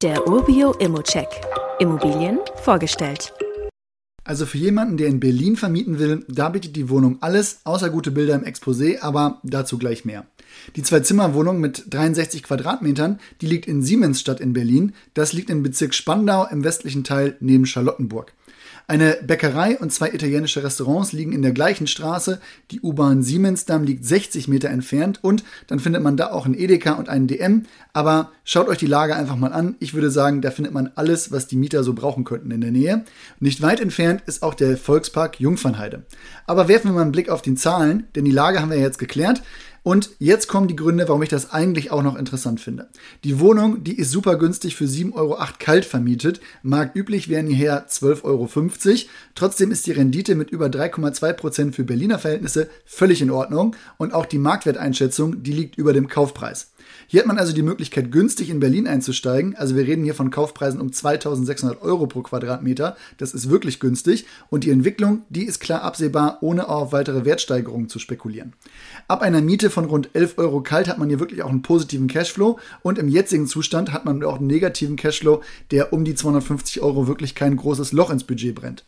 Der Urbio Immocheck. Immobilien vorgestellt. Also für jemanden, der in Berlin vermieten will, da bietet die Wohnung alles, außer gute Bilder im Exposé, aber dazu gleich mehr. Die Zwei-Zimmer-Wohnung mit 63 Quadratmetern, die liegt in Siemensstadt in Berlin. Das liegt im Bezirk Spandau im westlichen Teil neben Charlottenburg. Eine Bäckerei und zwei italienische Restaurants liegen in der gleichen Straße. Die U-Bahn Siemensdamm liegt 60 Meter entfernt und dann findet man da auch einen Edeka und einen DM. Aber schaut euch die Lage einfach mal an. Ich würde sagen, da findet man alles, was die Mieter so brauchen könnten in der Nähe. Nicht weit entfernt ist auch der Volkspark Jungfernheide. Aber werfen wir mal einen Blick auf die Zahlen, denn die Lage haben wir jetzt geklärt. Und jetzt kommen die Gründe, warum ich das eigentlich auch noch interessant finde. Die Wohnung, die ist super günstig für 7,08 Euro kalt vermietet. Marktüblich wären hierher 12,50 Euro. Trotzdem ist die Rendite mit über 3,2 Prozent für Berliner Verhältnisse völlig in Ordnung. Und auch die Marktwerteinschätzung, die liegt über dem Kaufpreis. Hier hat man also die Möglichkeit, günstig in Berlin einzusteigen. Also wir reden hier von Kaufpreisen um 2600 Euro pro Quadratmeter. Das ist wirklich günstig. Und die Entwicklung, die ist klar absehbar, ohne auf weitere Wertsteigerungen zu spekulieren. Ab einer Miete von rund 11 Euro kalt hat man hier wirklich auch einen positiven Cashflow. Und im jetzigen Zustand hat man auch einen negativen Cashflow, der um die 250 Euro wirklich kein großes Loch ins Budget brennt.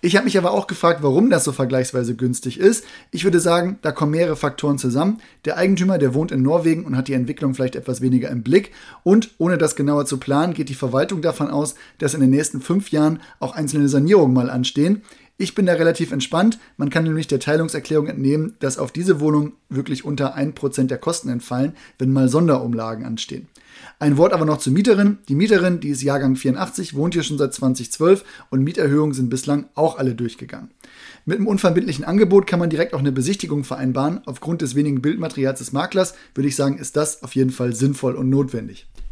Ich habe mich aber auch gefragt, warum das so vergleichsweise günstig ist. Ich würde sagen, da kommen mehrere Faktoren zusammen. Der Eigentümer, der wohnt in Norwegen und hat die Entwicklung vielleicht etwas weniger im Blick. Und ohne das genauer zu planen, geht die Verwaltung davon aus, dass in den nächsten fünf Jahren auch einzelne Sanierungen mal anstehen. Ich bin da relativ entspannt. Man kann nämlich der Teilungserklärung entnehmen, dass auf diese Wohnung wirklich unter 1% der Kosten entfallen, wenn mal Sonderumlagen anstehen. Ein Wort aber noch zur Mieterin. Die Mieterin, die ist Jahrgang 84, wohnt hier schon seit 2012 und Mieterhöhungen sind bislang auch alle durchgegangen. Mit einem unverbindlichen Angebot kann man direkt auch eine Besichtigung vereinbaren. Aufgrund des wenigen Bildmaterials des Maklers würde ich sagen, ist das auf jeden Fall sinnvoll und notwendig.